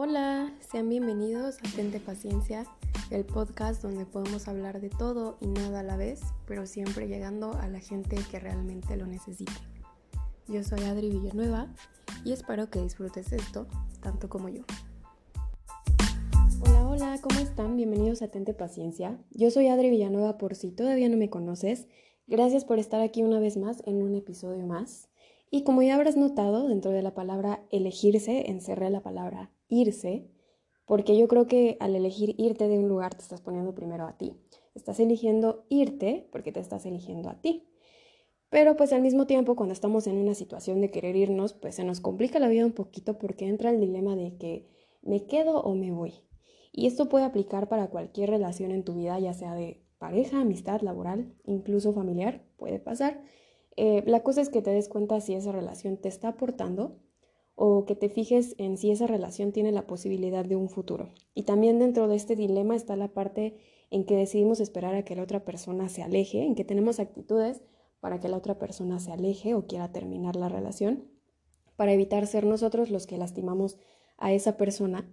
Hola, sean bienvenidos a Tente Paciencia, el podcast donde podemos hablar de todo y nada a la vez, pero siempre llegando a la gente que realmente lo necesite. Yo soy Adri Villanueva y espero que disfrutes esto tanto como yo. Hola, hola, ¿cómo están? Bienvenidos a Tente Paciencia. Yo soy Adri Villanueva por si todavía no me conoces. Gracias por estar aquí una vez más en un episodio más. Y como ya habrás notado, dentro de la palabra elegirse, encerré la palabra irse, porque yo creo que al elegir irte de un lugar te estás poniendo primero a ti. Estás eligiendo irte porque te estás eligiendo a ti. Pero pues al mismo tiempo cuando estamos en una situación de querer irnos, pues se nos complica la vida un poquito porque entra el dilema de que me quedo o me voy. Y esto puede aplicar para cualquier relación en tu vida, ya sea de pareja, amistad, laboral, incluso familiar, puede pasar. Eh, la cosa es que te des cuenta si esa relación te está aportando o que te fijes en si esa relación tiene la posibilidad de un futuro. Y también dentro de este dilema está la parte en que decidimos esperar a que la otra persona se aleje, en que tenemos actitudes para que la otra persona se aleje o quiera terminar la relación, para evitar ser nosotros los que lastimamos a esa persona,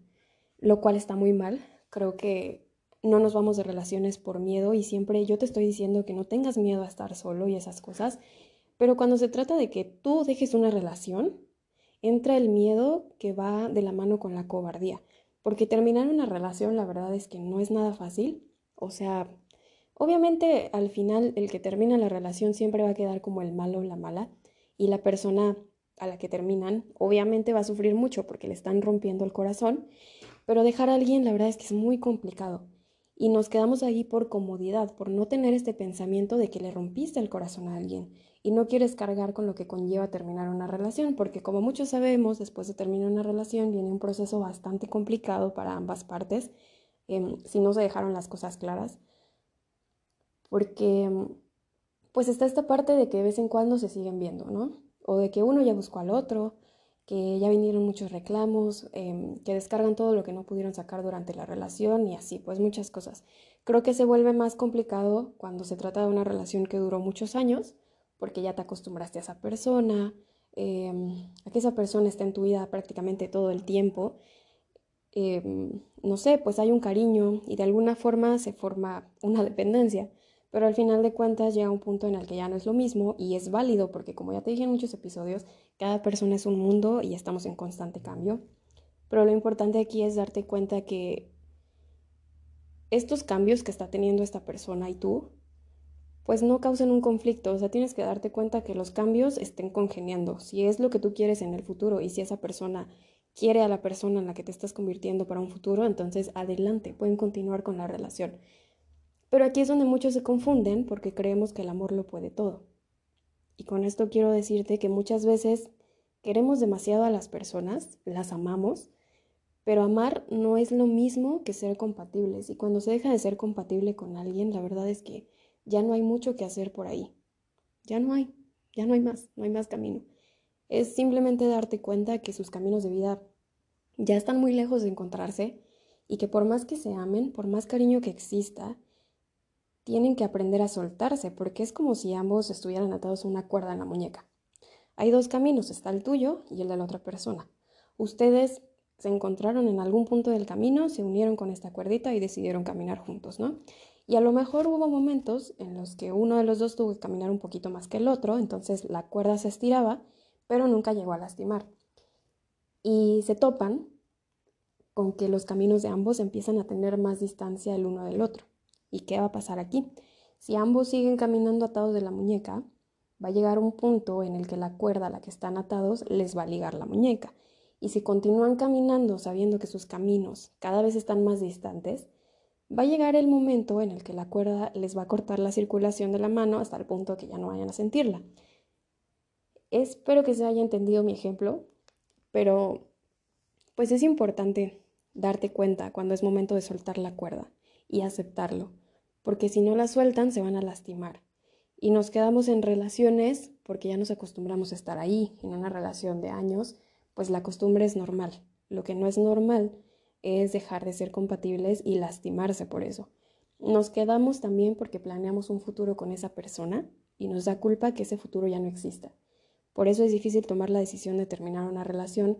lo cual está muy mal. Creo que no nos vamos de relaciones por miedo y siempre yo te estoy diciendo que no tengas miedo a estar solo y esas cosas, pero cuando se trata de que tú dejes una relación, entra el miedo que va de la mano con la cobardía, porque terminar una relación la verdad es que no es nada fácil, o sea, obviamente al final el que termina la relación siempre va a quedar como el malo o la mala y la persona a la que terminan obviamente va a sufrir mucho porque le están rompiendo el corazón, pero dejar a alguien la verdad es que es muy complicado y nos quedamos ahí por comodidad, por no tener este pensamiento de que le rompiste el corazón a alguien y no quieres cargar con lo que conlleva terminar una relación, porque como muchos sabemos, después de terminar una relación viene un proceso bastante complicado para ambas partes, em, si no se dejaron las cosas claras, porque em, pues está esta parte de que de vez en cuando se siguen viendo, ¿no? O de que uno ya buscó al otro, que ya vinieron muchos reclamos, em, que descargan todo lo que no pudieron sacar durante la relación y así, pues muchas cosas. Creo que se vuelve más complicado cuando se trata de una relación que duró muchos años, porque ya te acostumbraste a esa persona, em, a que esa persona esté en tu vida prácticamente todo el tiempo. Em, no sé, pues hay un cariño y de alguna forma se forma una dependencia pero al final de cuentas llega un punto en el que ya no es lo mismo y es válido porque como ya te dije en muchos episodios, cada persona es un mundo y estamos en constante cambio. Pero lo importante aquí es darte cuenta que estos cambios que está teniendo esta persona y tú, pues no causan un conflicto. O sea, tienes que darte cuenta que los cambios estén congeniando. Si es lo que tú quieres en el futuro y si esa persona quiere a la persona en la que te estás convirtiendo para un futuro, entonces adelante, pueden continuar con la relación. Pero aquí es donde muchos se confunden porque creemos que el amor lo puede todo. Y con esto quiero decirte que muchas veces queremos demasiado a las personas, las amamos, pero amar no es lo mismo que ser compatibles. Y cuando se deja de ser compatible con alguien, la verdad es que ya no hay mucho que hacer por ahí. Ya no hay, ya no hay más, no hay más camino. Es simplemente darte cuenta que sus caminos de vida ya están muy lejos de encontrarse y que por más que se amen, por más cariño que exista, tienen que aprender a soltarse porque es como si ambos estuvieran atados a una cuerda en la muñeca. Hay dos caminos, está el tuyo y el de la otra persona. Ustedes se encontraron en algún punto del camino, se unieron con esta cuerdita y decidieron caminar juntos, ¿no? Y a lo mejor hubo momentos en los que uno de los dos tuvo que caminar un poquito más que el otro, entonces la cuerda se estiraba, pero nunca llegó a lastimar. Y se topan con que los caminos de ambos empiezan a tener más distancia el uno del otro. ¿Y qué va a pasar aquí? Si ambos siguen caminando atados de la muñeca, va a llegar un punto en el que la cuerda a la que están atados les va a ligar la muñeca. Y si continúan caminando sabiendo que sus caminos cada vez están más distantes, va a llegar el momento en el que la cuerda les va a cortar la circulación de la mano hasta el punto que ya no vayan a sentirla. Espero que se haya entendido mi ejemplo, pero pues es importante darte cuenta cuando es momento de soltar la cuerda y aceptarlo porque si no la sueltan se van a lastimar. Y nos quedamos en relaciones porque ya nos acostumbramos a estar ahí, en una relación de años, pues la costumbre es normal. Lo que no es normal es dejar de ser compatibles y lastimarse por eso. Nos quedamos también porque planeamos un futuro con esa persona y nos da culpa que ese futuro ya no exista. Por eso es difícil tomar la decisión de terminar una relación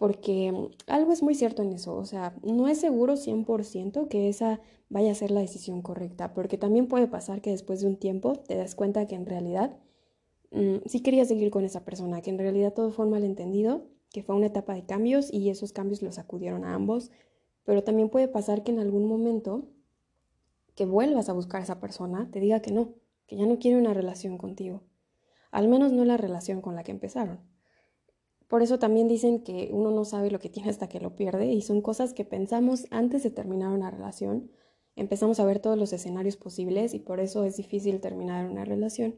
porque mm, algo es muy cierto en eso, o sea, no es seguro 100% que esa vaya a ser la decisión correcta, porque también puede pasar que después de un tiempo te das cuenta que en realidad mm, sí querías seguir con esa persona, que en realidad todo fue un malentendido, que fue una etapa de cambios y esos cambios los acudieron a ambos, pero también puede pasar que en algún momento que vuelvas a buscar a esa persona te diga que no, que ya no quiere una relación contigo, al menos no la relación con la que empezaron. Por eso también dicen que uno no sabe lo que tiene hasta que lo pierde y son cosas que pensamos antes de terminar una relación. Empezamos a ver todos los escenarios posibles y por eso es difícil terminar una relación.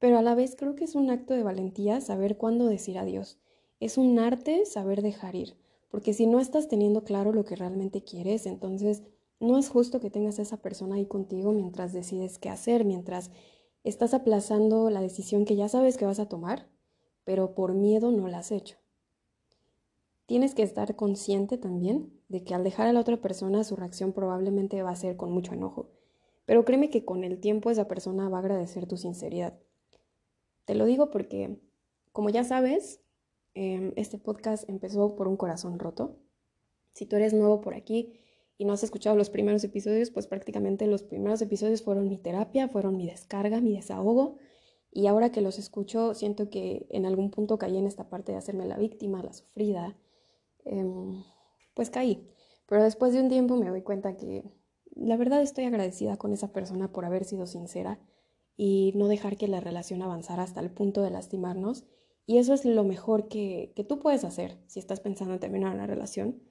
Pero a la vez creo que es un acto de valentía saber cuándo decir adiós. Es un arte saber dejar ir, porque si no estás teniendo claro lo que realmente quieres, entonces no es justo que tengas a esa persona ahí contigo mientras decides qué hacer, mientras estás aplazando la decisión que ya sabes que vas a tomar pero por miedo no la has hecho. Tienes que estar consciente también de que al dejar a la otra persona su reacción probablemente va a ser con mucho enojo, pero créeme que con el tiempo esa persona va a agradecer tu sinceridad. Te lo digo porque, como ya sabes, em, este podcast empezó por un corazón roto. Si tú eres nuevo por aquí y no has escuchado los primeros episodios, pues prácticamente los primeros episodios fueron mi terapia, fueron mi descarga, mi desahogo y ahora que los escucho, siento que en algún punto caí en esta parte de hacerme la víctima, la sufrida. Em, pues caí. Pero después de un tiempo me doy cuenta que la verdad estoy agradecida con esa persona por haber sido sincera y no dejar que la relación avanzara hasta el punto de lastimarnos. Y eso es lo mejor que, que tú puedes hacer si estás pensando en terminar una relación.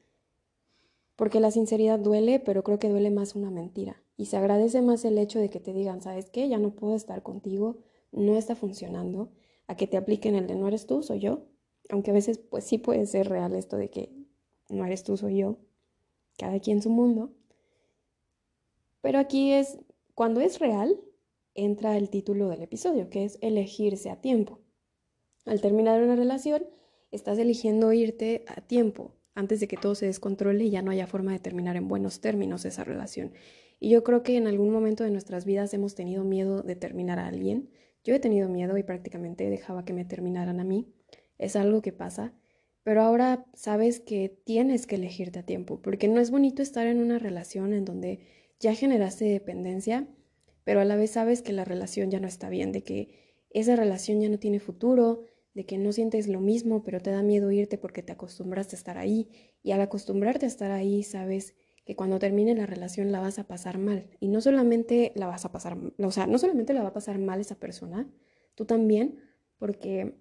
Porque la sinceridad duele, pero creo que duele más una mentira. Y se agradece más el hecho de que te digan, ¿sabes qué? Ya no puedo estar contigo no está funcionando, a que te apliquen el de no eres tú, soy yo, aunque a veces pues sí puede ser real esto de que no eres tú, soy yo, cada quien su mundo. Pero aquí es, cuando es real, entra el título del episodio, que es elegirse a tiempo. Al terminar una relación, estás eligiendo irte a tiempo, antes de que todo se descontrole y ya no haya forma de terminar en buenos términos esa relación. Y yo creo que en algún momento de nuestras vidas hemos tenido miedo de terminar a alguien, yo he tenido miedo y prácticamente dejaba que me terminaran a mí. Es algo que pasa, pero ahora sabes que tienes que elegirte a tiempo, porque no es bonito estar en una relación en donde ya generaste dependencia, pero a la vez sabes que la relación ya no está bien, de que esa relación ya no tiene futuro, de que no sientes lo mismo, pero te da miedo irte porque te acostumbraste a estar ahí, y al acostumbrarte a estar ahí sabes que cuando termine la relación la vas a pasar mal. Y no solamente la vas a pasar, o sea, no solamente la va a pasar mal esa persona, tú también, porque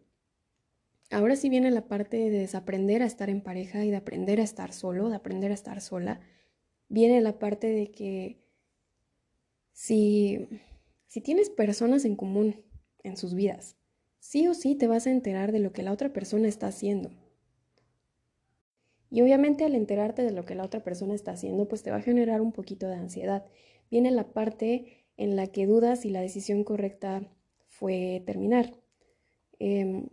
ahora sí viene la parte de desaprender a estar en pareja y de aprender a estar solo, de aprender a estar sola. Viene la parte de que si, si tienes personas en común en sus vidas, sí o sí te vas a enterar de lo que la otra persona está haciendo y obviamente al enterarte de lo que la otra persona está haciendo, pues te va a generar un poquito de ansiedad. Viene la parte en la que dudas si la decisión correcta fue terminar. Em,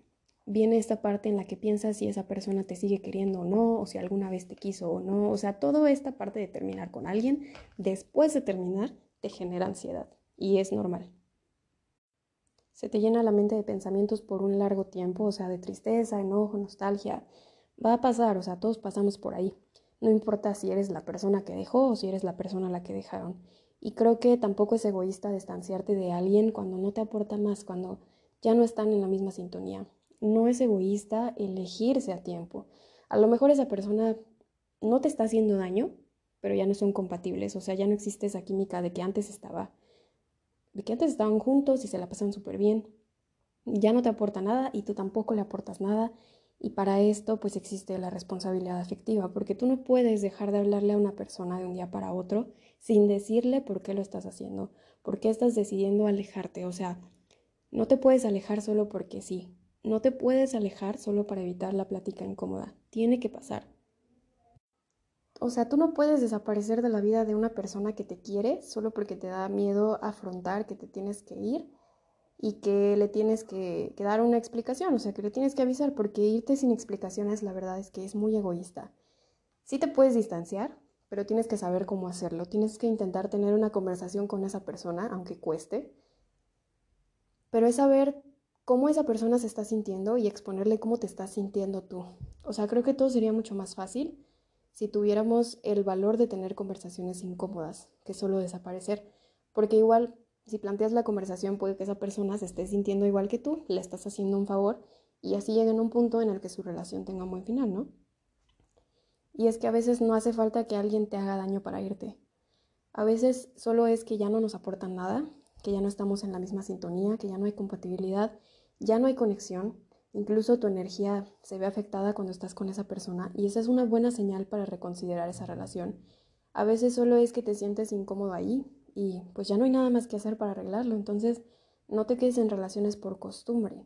viene esta parte en la que piensas si esa persona te sigue queriendo o no, o si alguna vez te quiso o no. O sea, toda esta parte de terminar con alguien, después de terminar, te genera ansiedad. Y es normal. Se te llena la mente de pensamientos por un largo tiempo, o sea, de tristeza, enojo, nostalgia, Va a pasar, o sea, todos pasamos por ahí. No importa si eres la persona que dejó o si eres la persona a la que dejaron. Y creo que tampoco es egoísta distanciarte de alguien cuando no te aporta más, cuando ya no están en la misma sintonía. No es egoísta elegirse a tiempo. A lo mejor esa persona no te está haciendo daño, pero ya no son compatibles, o sea, ya no existe esa química de que antes estaba, de que antes estaban juntos y se la pasan súper bien. Ya no te aporta nada y tú tampoco le aportas nada y para esto pues existe la responsabilidad afectiva, porque tú no puedes dejar de hablarle a una persona de un día para otro sin decirle por qué lo estás haciendo, por qué estás decidiendo alejarte. O sea, no te puedes alejar solo porque sí, no te puedes alejar solo para evitar la plática incómoda, tiene que pasar. O sea, tú no puedes desaparecer de la vida de una persona que te quiere solo porque te da miedo afrontar que te tienes que ir y que le tienes que, dar una explicación, o sea, que le tienes que avisar, porque irte sin explicaciones, la verdad es que es muy egoísta. Sí te puedes distanciar, pero tienes que saber cómo hacerlo, tienes que intentar tener una conversación con esa persona, aunque cueste, pero es saber cómo esa persona se está sintiendo y exponerle cómo te estás sintiendo tú. O sea, creo que todo sería mucho más fácil si tuviéramos el valor de tener conversaciones incómodas, que solo desaparecer. Porque igual, si planteas la conversación, puede que esa persona se esté sintiendo igual que tú, le estás haciendo un favor y así lleguen a un punto en el que su relación tenga un final, ¿no? Y es que a veces no hace falta que alguien te haga daño para irte. A veces solo es que ya no nos aportan nada, que ya no estamos en la misma sintonía, que ya no hay compatibilidad, ya no hay conexión, incluso tu energía se ve afectada cuando estás con esa persona y esa es una buena señal para reconsiderar esa relación. A veces solo es que te sientes incómodo ahí y pues ya no hay nada más que hacer para arreglarlo, entonces no te quedes en relaciones por costumbre.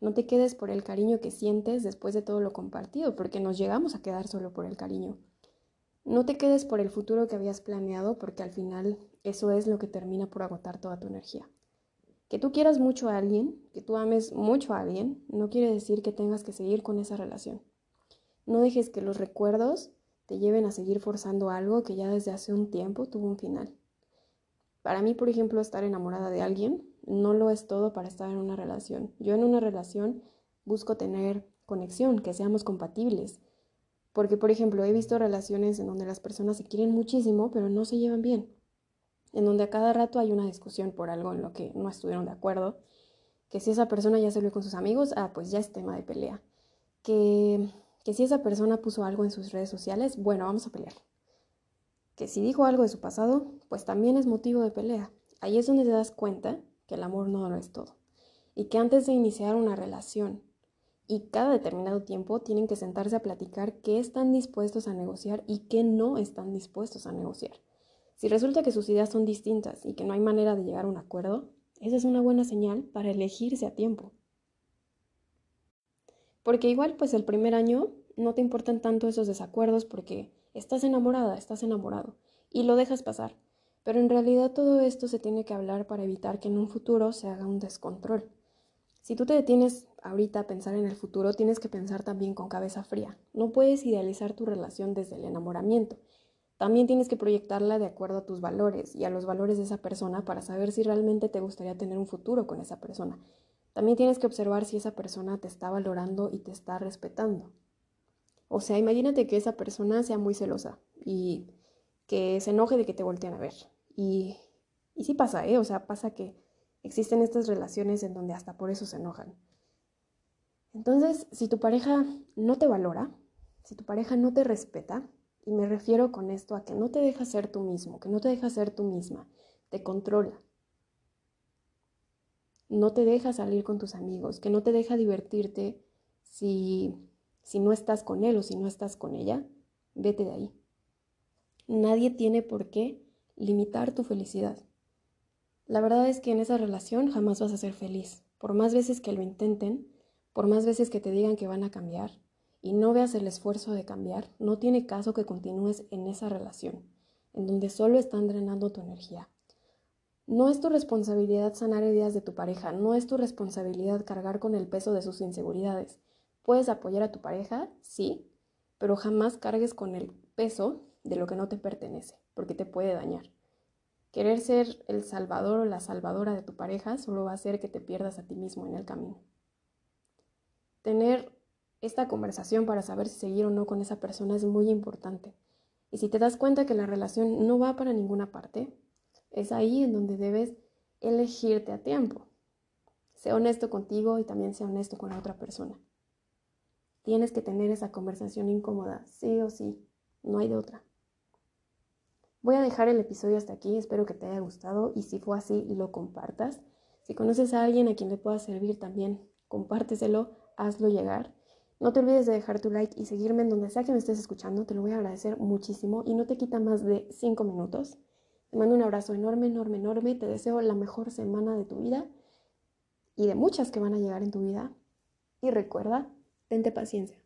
No te quedes por el cariño que sientes después de todo lo compartido, porque nos llegamos a quedar solo por el cariño. No te quedes por el futuro que habías planeado, porque al final eso es lo que termina por agotar toda tu energía. Que tú quieras mucho a alguien, que tú ames mucho a alguien, no quiere decir que tengas que seguir con esa relación. No dejes que los recuerdos te lleven a seguir forzando algo que ya desde hace un tiempo tuvo un final. Para mí, por ejemplo, estar enamorada de alguien no lo es todo para estar en una relación. Yo en una relación busco tener conexión, que seamos compatibles. Porque, por ejemplo, he visto relaciones en donde las personas se quieren muchísimo, pero no se llevan bien. En donde a cada rato hay una discusión por algo en lo que no estuvieron de acuerdo. Que si esa persona ya se vio con sus amigos, ah, pues ya es tema de pelea. Que, que si esa persona puso algo en sus redes sociales, bueno, vamos a pelear. Que si dijo algo de su pasado, pues también es motivo de pelea. Ahí es donde te das cuenta que el amor no lo es todo. Y que antes de iniciar una relación y cada determinado tiempo tienen que sentarse a platicar qué están dispuestos a negociar y qué no están dispuestos a negociar. Si resulta que sus ideas son distintas y que no hay manera de llegar a un acuerdo, esa es una buena señal para elegirse a tiempo. Porque igual pues el primer año no te importan tanto esos desacuerdos porque estás enamorada, estás enamorado y lo dejas pasar. Pero en realidad todo esto se tiene que hablar para evitar que en un futuro se haga un descontrol. Si tú te detienes ahorita a pensar en el futuro, tienes que pensar también con cabeza fría. No puedes idealizar tu relación desde el enamoramiento. También tienes que proyectarla de acuerdo a tus valores y a los valores de esa persona para saber si realmente te gustaría tener un futuro con esa persona. También tienes que observar si esa persona te está valorando y te está respetando. O sea, imagínate que esa persona sea muy celosa y que se enoje de que te voltean a ver. Y, y sí pasa, ¿eh? O sea, pasa que existen estas relaciones en donde hasta por eso se enojan. Entonces, si tu pareja no te valora, si tu pareja no te respeta, y me refiero con esto a que no te deja ser tú mismo, que no te deja ser tú misma, te controla, no te deja salir con tus amigos, que no te deja divertirte si, si no estás con él o si no estás con ella, vete de ahí. Nadie tiene por qué limitar tu felicidad. La verdad es que en esa relación jamás vas a ser feliz. Por más veces que lo intenten, por más veces que te digan que van a cambiar y no veas el esfuerzo de cambiar, no tiene caso que continúes en esa relación, en donde solo están drenando tu energía. No es tu responsabilidad sanar heridas de tu pareja, no es tu responsabilidad cargar con el peso de sus inseguridades. Puedes apoyar a tu pareja, sí, pero jamás cargues con el peso de lo que no te pertenece, porque te puede dañar. Querer ser el salvador o la salvadora de tu pareja solo va a hacer que te pierdas a ti mismo en el camino. Tener esta conversación para saber si seguir o no con esa persona es muy importante. Y si te das cuenta que la relación no va para ninguna parte, es ahí en donde debes elegirte a tiempo. Sé honesto contigo y también sé honesto con la otra persona. Tienes que tener esa conversación incómoda, sí o sí, no hay de otra. Voy a dejar el episodio hasta aquí, espero que te haya gustado y si fue así, lo compartas. Si conoces a alguien a quien le pueda servir también, compárteselo, hazlo llegar. No te olvides de dejar tu like y seguirme en donde sea que me estés escuchando, te lo voy a agradecer muchísimo y no te quita más de 5 minutos. Te mando un abrazo enorme, enorme, enorme, te deseo la mejor semana de tu vida y de muchas que van a llegar en tu vida. Y recuerda, tente paciencia.